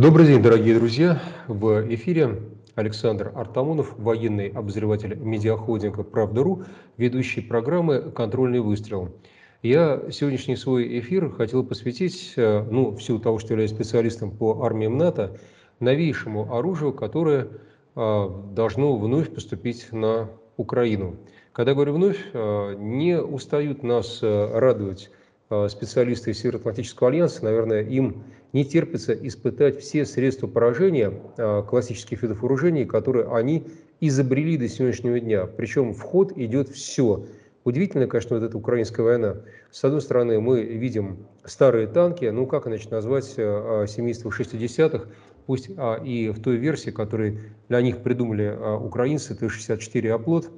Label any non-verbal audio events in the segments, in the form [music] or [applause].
Добрый день, дорогие друзья. В эфире Александр Артамонов, военный обозреватель медиахолдинга «Правда.ру», ведущий программы «Контрольный выстрел». Я сегодняшний свой эфир хотел посвятить, э, ну, в силу того, что являюсь специалистом по армиям НАТО, новейшему оружию, которое э, должно вновь поступить на Украину. Когда говорю вновь, э, не устают нас радовать специалисты Североатлантического альянса, наверное, им не терпится испытать все средства поражения классических видов вооружений, которые они изобрели до сегодняшнего дня. Причем в ход идет все – Удивительно, конечно, вот эта украинская война. С одной стороны, мы видим старые танки, ну как иначе назвать 70-х, э, 60-х, пусть а, и в той версии, которую для них придумали а, украинцы, Т-64 «Оплот»,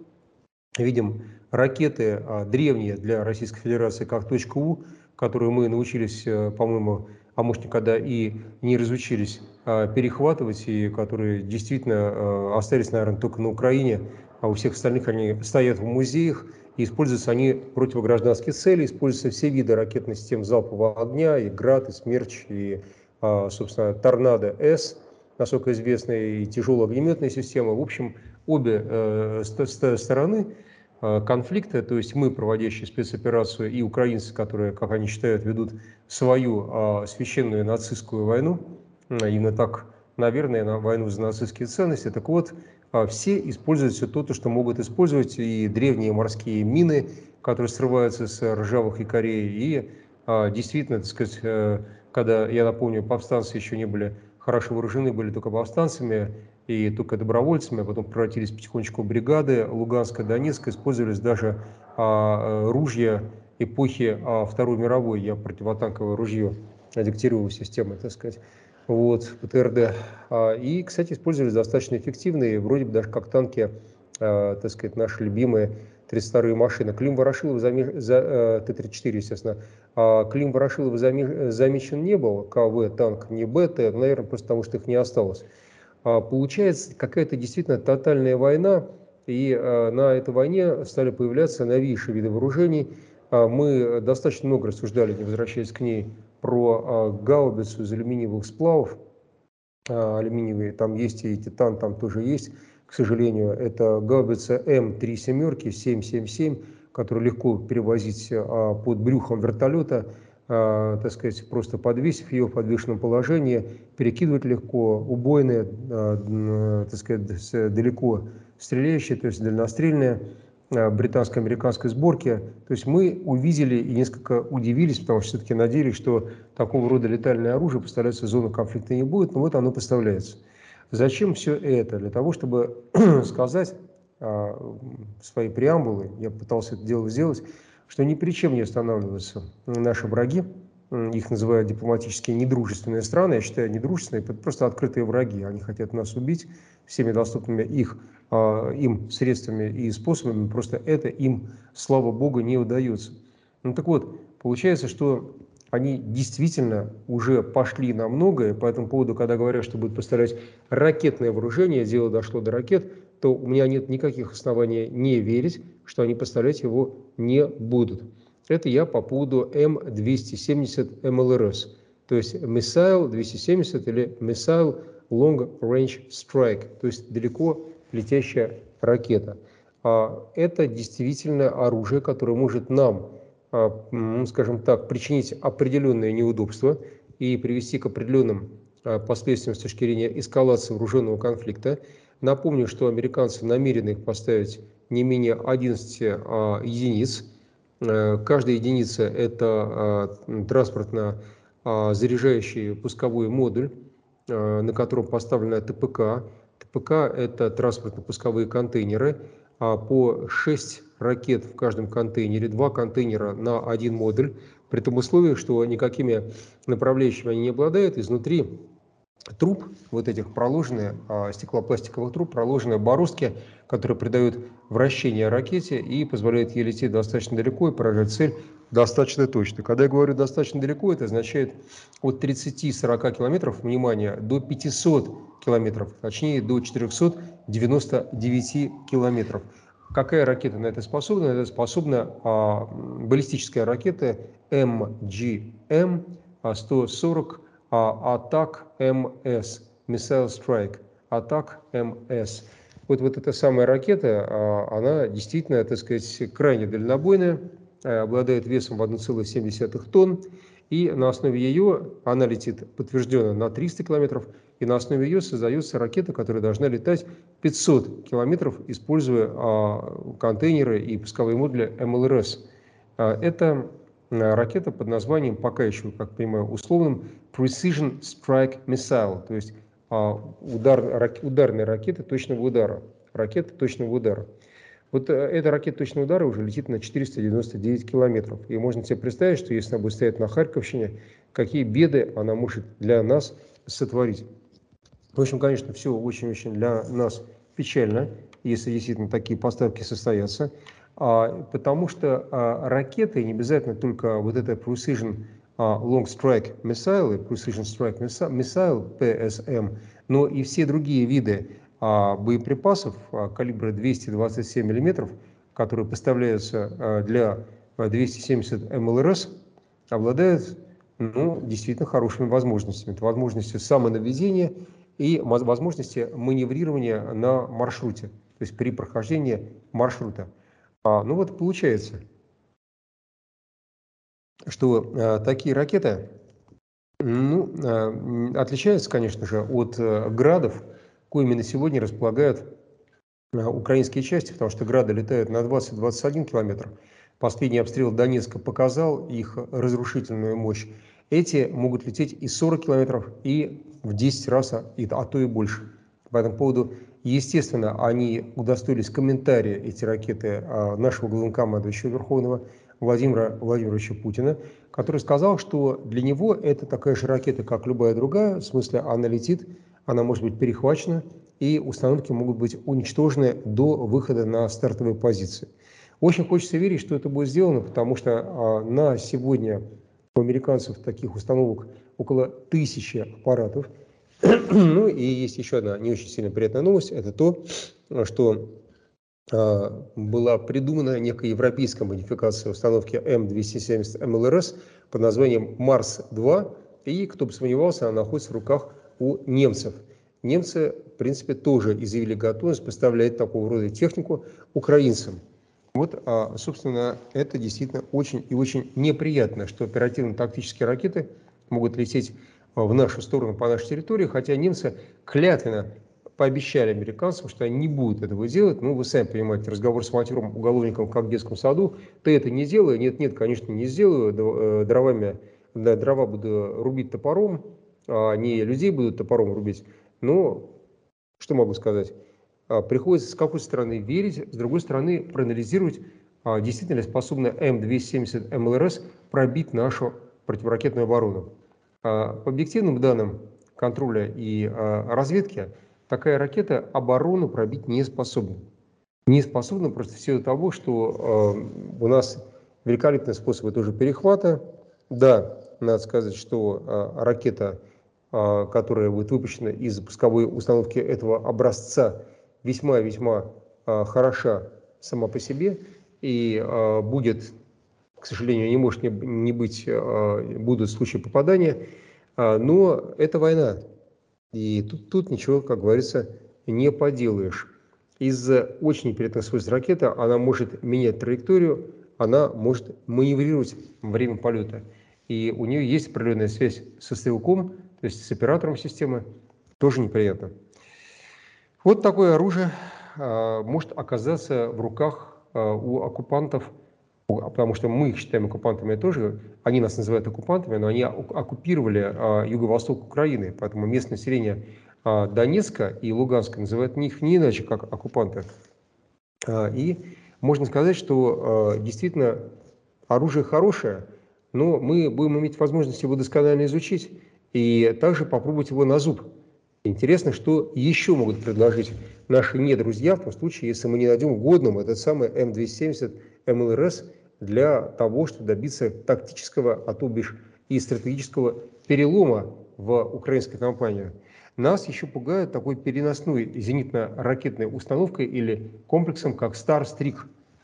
видим ракеты а, древние для Российской Федерации, как точка «У», которую мы научились, э, по-моему, а может никогда и не разучились перехватывать, и которые действительно э, остались, наверное, только на Украине, а у всех остальных они стоят в музеях – и используются они противогражданские цели, используются все виды ракетных систем залпового огня, и «Град», и «Смерч», и, а, собственно, «Торнадо-С», насколько известно, и тяжелые огнеметные системы. В общем, обе э, стороны конфликта, то есть мы, проводящие спецоперацию, и украинцы, которые, как они считают, ведут свою а, священную нацистскую войну, именно так, наверное, на войну за нацистские ценности. Так вот, все используют все то, что могут использовать, и древние морские мины, которые срываются с ржавых и а, действительно, так сказать, э, когда, я напомню, повстанцы еще не были хорошо вооружены, были только повстанцами и только добровольцами, а потом превратились потихонечку в бригады, Луганска, Донецка, использовались даже а, ружья эпохи а, Второй мировой, я противотанковое ружье диктировал системы, так сказать вот, ПТРД. А, и, кстати, использовались достаточно эффективные, вроде бы даже как танки, а, так сказать, наши любимые 32-е машины. Клим Ворошилов, заме... за, э, Т-34, естественно, а Клим Ворошилов заме... замечен не был, КВ, танк не БТ, наверное, просто потому что их не осталось. Получается какая-то действительно тотальная война, и на этой войне стали появляться новейшие виды вооружений. Мы достаточно много рассуждали, не возвращаясь к ней, про а, гаубицу из алюминиевых сплавов, а, алюминиевые, там есть и титан, там тоже есть, к сожалению, это гаубица М3 семерки 777, которую легко перевозить а, под брюхом вертолета, так сказать, просто подвесив ее в подвешенном положении, перекидывать легко, убойная, так сказать, далеко стреляющая, то есть дальнострельная, Э, британско-американской сборки. То есть мы увидели и несколько удивились, потому что все-таки надеялись, что такого рода летальное оружие поставляется в зону конфликта не будет, но вот оно поставляется. Зачем все это? Для того, чтобы [clears throat] сказать а, свои преамбулы, я пытался это дело сделать, что ни при чем не останавливаются наши враги, их называют дипломатически недружественные страны, я считаю недружественные, это просто открытые враги, они хотят нас убить всеми доступными их а, им средствами и способами, просто это им, слава богу, не удается. Ну так вот, получается, что они действительно уже пошли на многое, по этому поводу, когда говорят, что будут поставлять ракетное вооружение, дело дошло до ракет, то у меня нет никаких оснований не верить, что они поставлять его не будут. Это я по поводу М270 МЛРС, то есть Missile 270 или Missile Long Range Strike, то есть далеко летящая ракета. А это действительно оружие, которое может нам, а, скажем так, причинить определенные неудобства и привести к определенным а, последствиям с точки зрения эскалации вооруженного конфликта. Напомню, что американцы намерены их поставить не менее 11 единиц. Э, каждая единица – это транспортно заряжающий пусковой модуль, на котором поставлена ТПК, ПК – это транспортно-пусковые контейнеры, а по 6 ракет в каждом контейнере, два контейнера на один модуль, при том условии, что никакими направляющими они не обладают, изнутри труб, вот этих проложенные, а, стеклопластиковых труб, проложенные бороздки, которые придают вращение ракете и позволяют ей лететь достаточно далеко и поражать цель достаточно точно. Когда я говорю достаточно далеко, это означает от 30-40 километров, внимание, до 500 километров, точнее до 499 километров. Какая ракета на это способна? Это способна а, баллистическая ракета MGM 140 а, Атак МС, Missile Strike, Атак МС. Вот, вот эта самая ракета, а, она действительно, так сказать, крайне дальнобойная, э, обладает весом в 1,7 тонн, и на основе ее, она летит подтвержденно на 300 километров, и на основе ее создается ракета, которая должна летать 500 километров, используя а, контейнеры и пусковые модули МЛРС. А, это ракета под названием, пока еще, как понимаю, условным Precision Strike Missile, то есть а, удар, рак, ударная ракета точного удара. Ракета точного удара. Вот э, эта ракета точного удара уже летит на 499 километров. И можно себе представить, что если она будет стоять на Харьковщине, какие беды она может для нас сотворить. В общем, конечно, все очень-очень для нас печально, если действительно такие поставки состоятся, потому что а, ракеты, не обязательно только вот это Precision а, Long Strike Missile, Precision Strike Missile, PSM, но и все другие виды боеприпасов калибра 227 мм, которые поставляются для 270 МЛРС, обладают ну, действительно хорошими возможностями. Это возможности самонаведения и возможности маневрирования на маршруте, то есть при прохождении маршрута. А, ну вот получается, что а, такие ракеты ну, а, отличаются, конечно же, от а, градов, коими на сегодня располагают а, украинские части, потому что грады летают на 20-21 километр. Последний обстрел Донецка показал их разрушительную мощь. Эти могут лететь и 40 километров, и в 10 раз, а, а то и больше. По этому поводу, естественно, они удостоились комментария, эти ракеты, а, нашего главнокомандующего Верховного Владимира Владимировича Путина, который сказал, что для него это такая же ракета, как любая другая, в смысле она летит, она может быть перехвачена, и установки могут быть уничтожены до выхода на стартовые позиции. Очень хочется верить, что это будет сделано, потому что а, на сегодня у американцев таких установок около тысячи аппаратов. Ну и есть еще одна не очень сильно приятная новость. Это то, что а, была придумана некая европейская модификация установки М270 МЛРС под названием Марс-2. И, кто бы сомневался, она находится в руках у немцев. Немцы, в принципе, тоже изъявили готовность поставлять такого рода технику украинцам. Вот, а, собственно, это действительно очень и очень неприятно, что оперативно-тактические ракеты могут лететь в нашу сторону по нашей территории, хотя немцы клятвенно пообещали американцам, что они не будут этого делать. Ну, вы сами понимаете, разговор с матерым уголовником, как в детском саду, ты это не делай. Нет, нет, конечно, не сделаю. Э, дровами, да, дрова буду рубить топором, а не людей буду топором рубить. Но, что могу сказать? А, приходится с какой стороны верить, с другой стороны проанализировать, а, действительно ли способна М270 МЛРС пробить нашу противоракетную оборону. А, по объективным данным контроля и разведки, такая ракета оборону пробить не способна. Не способна просто в силу того, что у нас великолепные способы тоже перехвата. Да, надо сказать, что ракета, которая будет выпущена из пусковой установки этого образца, весьма-весьма а, хороша сама по себе и а, будет, к сожалению, не может не быть, а, будут случаи попадания, но это война. И тут, тут ничего, как говорится, не поделаешь. Из-за очень неприятных свойств ракеты она может менять траекторию, она может маневрировать во время полета. И у нее есть определенная связь со стрелком, то есть с оператором системы, тоже неприятно. Вот такое оружие а, может оказаться в руках а, у оккупантов, потому что мы их считаем оккупантами тоже, они нас называют оккупантами, но они оккупировали а, юго-восток Украины, поэтому местное население Донецка и Луганска называют их не иначе, как оккупанты. И можно сказать, что действительно оружие хорошее, но мы будем иметь возможность его досконально изучить и также попробовать его на зуб. Интересно, что еще могут предложить наши недрузья в том случае, если мы не найдем годным этот самый М270 МЛРС для того, чтобы добиться тактического, а то бишь и стратегического перелома в украинской кампании. Нас еще пугает такой переносной зенитно-ракетной установкой или комплексом, как Starstreak.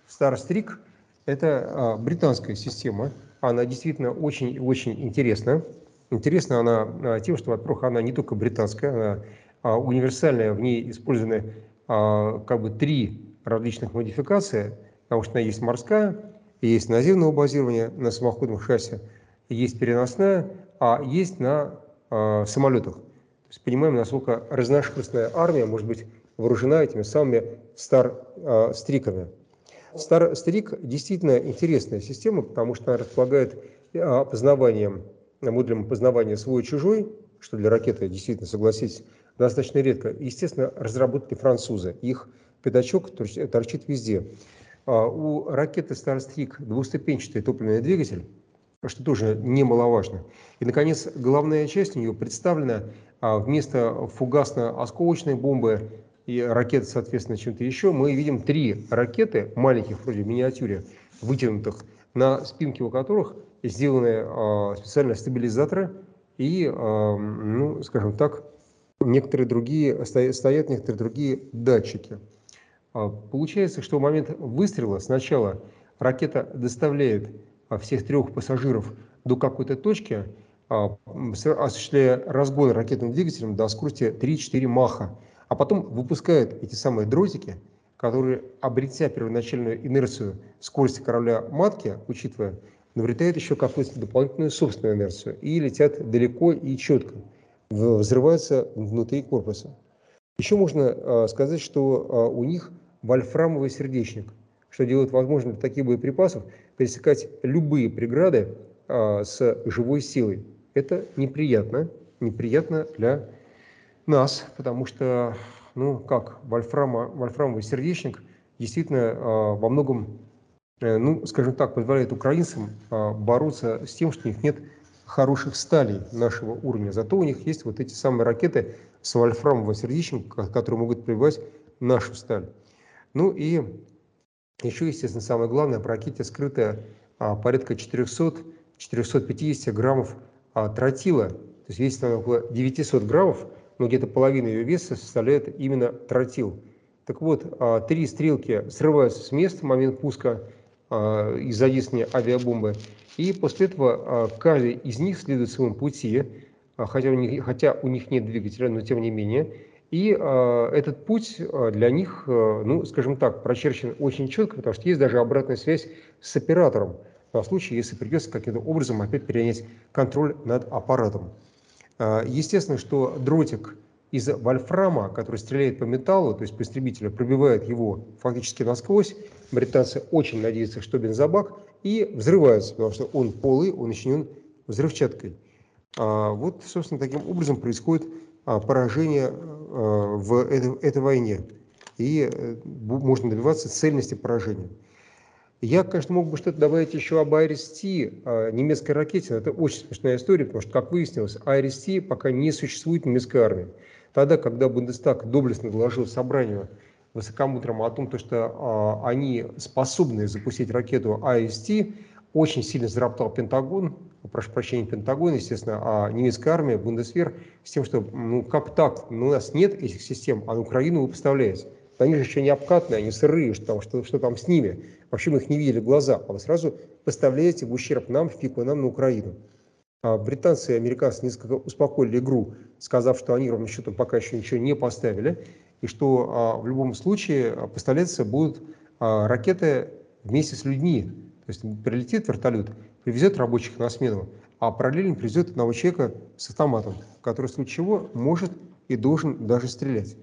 Starstreak – это а, британская система, она действительно очень-очень интересна. Интересна она тем, что, во-первых, она не только британская, она а, универсальная, в ней использованы а, как бы три различных модификации, потому что она есть морская, есть наземного базирования на самоходных шасси, есть переносная, а есть на э, самолетах. То есть понимаем, насколько разношерстная армия может быть вооружена этими самыми стар-стриками. Стар-стрик действительно интересная система, потому что она располагает опознаванием, модулем опознавания свой-чужой, что для ракеты действительно, согласитесь, достаточно редко. Естественно, разработали французы. Их пятачок торчит везде. А у ракеты Starstreak двуступенчатый топливный двигатель, что тоже немаловажно. И, наконец, главная часть у нее представлена а, вместо фугасно-осколочной бомбы и ракеты, соответственно, чем-то еще, мы видим три ракеты, маленьких вроде миниатюре, вытянутых, на спинке у которых сделаны а, специальные стабилизаторы и, ну, скажем так, некоторые другие, стоят некоторые другие датчики. А, получается, что в момент выстрела сначала ракета доставляет а, всех трех пассажиров до какой-то точки, а, осуществляя разгон ракетным двигателем до скорости 3-4 маха, а потом выпускает эти самые дротики, которые, обретя первоначальную инерцию скорости корабля матки, учитывая, навредят еще какую-то дополнительную собственную инерцию и летят далеко и четко взрываются внутри корпуса. Еще можно а, сказать, что а, у них вольфрамовый сердечник, что делает возможным таких боеприпасов пересекать любые преграды а, с живой силой. Это неприятно, неприятно для нас, потому что, ну как, вольфрама, вольфрамовый сердечник действительно во многом, э, ну, скажем так, позволяет украинцам бороться с тем, что у них нет хороших сталей нашего уровня. Зато у них есть вот эти самые ракеты с вольфрамовым сердечником, которые могут пробивать нашу сталь. Ну и еще, естественно, самое главное, в ракете скрыто а, порядка 400-450 граммов а, тротила. То есть весит она около 900 граммов, но где-то половина ее веса составляет именно тротил. Так вот, а, три стрелки срываются с места в момент пуска а, из задействования авиабомбы. И после этого а, каждый из них следует своему пути, а, хотя у них, хотя у них нет двигателя, но тем не менее. И этот путь для них, ну, скажем так, прочерчен очень четко, потому что есть даже обратная связь с оператором на случай, если придется каким-то образом опять перенять контроль над аппаратом. Естественно, что дротик из вольфрама, который стреляет по металлу, то есть по истребителю, пробивает его фактически насквозь. Британцы очень надеются, что бензобак, и взрывается, потому что он полый, он начинен взрывчаткой. А вот, собственно, таким образом происходит а, поражение а, в этой, этой войне. И э, можно добиваться цельности поражения. Я, конечно, мог бы что-то добавить еще об IRIS-T, немецкой ракете, но это очень смешная история, потому что, как выяснилось, IRIS-T пока не существует в немецкой армии. Тогда, когда Бундестаг доблестно доложил собранию высокомудрому о том, что э, они способны запустить ракету АСТ, очень сильно зароптал Пентагон, прошу прощения, Пентагон, естественно, а немецкая армия, Бундесвер, с тем, что ну как так, ну, у нас нет этих систем, а на Украину вы поставляете. Они же еще не обкатные, они сырые, что там, что, что там с ними. Вообще мы их не видели в глаза, а вы сразу поставляете в ущерб нам, в пику нам на Украину. А британцы и американцы несколько успокоили игру, сказав, что они ровным счетом пока еще ничего не поставили, и что а, в любом случае а, поставляться будут ракеты вместе с людьми. То есть прилетит вертолет, привезет рабочих на смену, а параллельно привезет одного человека с автоматом, который в случае чего может и должен даже стрелять.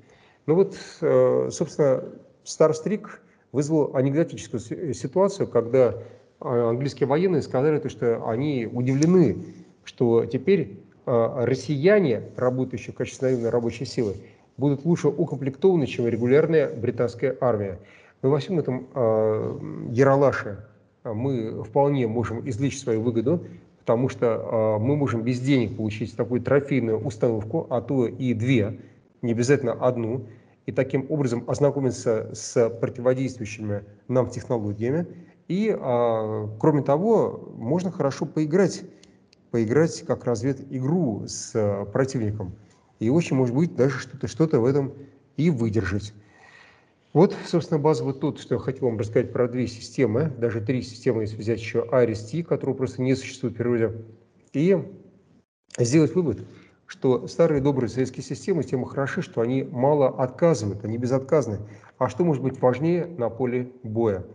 Ну вот, э, собственно, Старстрик вызвал анекдотическую ситуацию, когда английские военные сказали, что они удивлены что теперь а, россияне, работающие в качестве наемной рабочей силы, будут лучше укомплектованы, чем регулярная британская армия. Но во всем этом э, яролаше мы вполне можем извлечь свою выгоду, потому что э, мы можем без денег получить такую трофейную установку, а то и две, не обязательно одну, и таким образом ознакомиться с противодействующими нам технологиями. И, э, кроме того, можно хорошо поиграть поиграть как развед-игру с э, противником. И очень, может быть, даже что-то что, -то, в этом и выдержать. Вот, собственно, базово тут, что я хотел вам рассказать про две системы, даже три системы, если взять еще iris которые просто не существуют в природе. И сделать вывод, что старые добрые советские системы тем хороши, что они мало отказывают, они безотказны. А что может быть важнее на поле боя?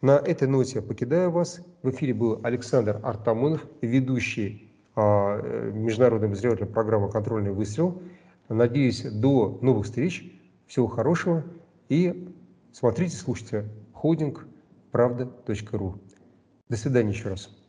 На этой ноте я покидаю вас. В эфире был Александр Артамонов, ведущий а, э, международной обозревательной программы «Контрольный выстрел». Надеюсь, до новых встреч. Всего хорошего. И смотрите, слушайте холдинг правда.ру. До свидания еще раз.